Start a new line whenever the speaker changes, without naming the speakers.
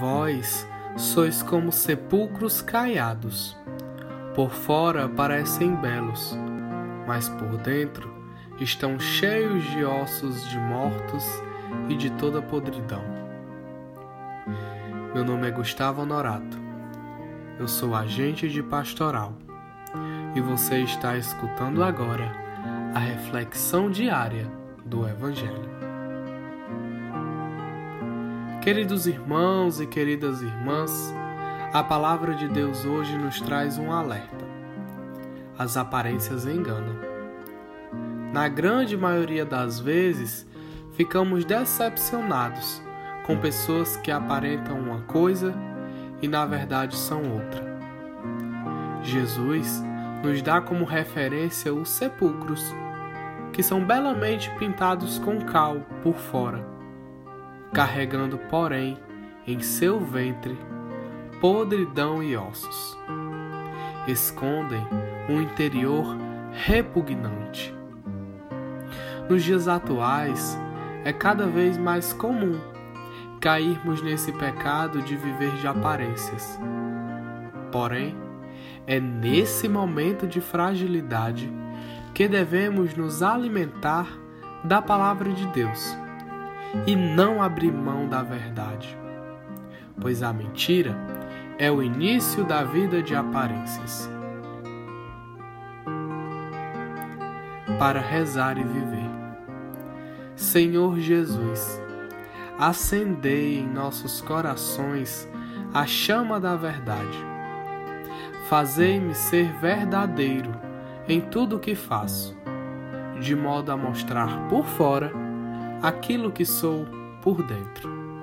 Vós sois como sepulcros caiados. Por fora parecem belos, mas por dentro estão cheios de ossos de mortos e de toda podridão. Meu nome é Gustavo Honorato. Eu sou agente de pastoral e você está escutando agora a reflexão diária do Evangelho. Queridos irmãos e queridas irmãs, a palavra de Deus hoje nos traz um alerta. As aparências enganam. Na grande maioria das vezes, ficamos decepcionados com pessoas que aparentam uma coisa e na verdade são outra. Jesus nos dá como referência os sepulcros, que são belamente pintados com cal por fora carregando, porém, em seu ventre podridão e ossos. Escondem um interior repugnante. Nos dias atuais, é cada vez mais comum cairmos nesse pecado de viver de aparências. Porém, é nesse momento de fragilidade que devemos nos alimentar da palavra de Deus e não abrir mão da verdade, pois a mentira é o início da vida de aparências. Para rezar e viver. Senhor Jesus, acendei em nossos corações a chama da verdade. Fazei-me ser verdadeiro em tudo o que faço, de modo a mostrar por fora aquilo que sou por dentro.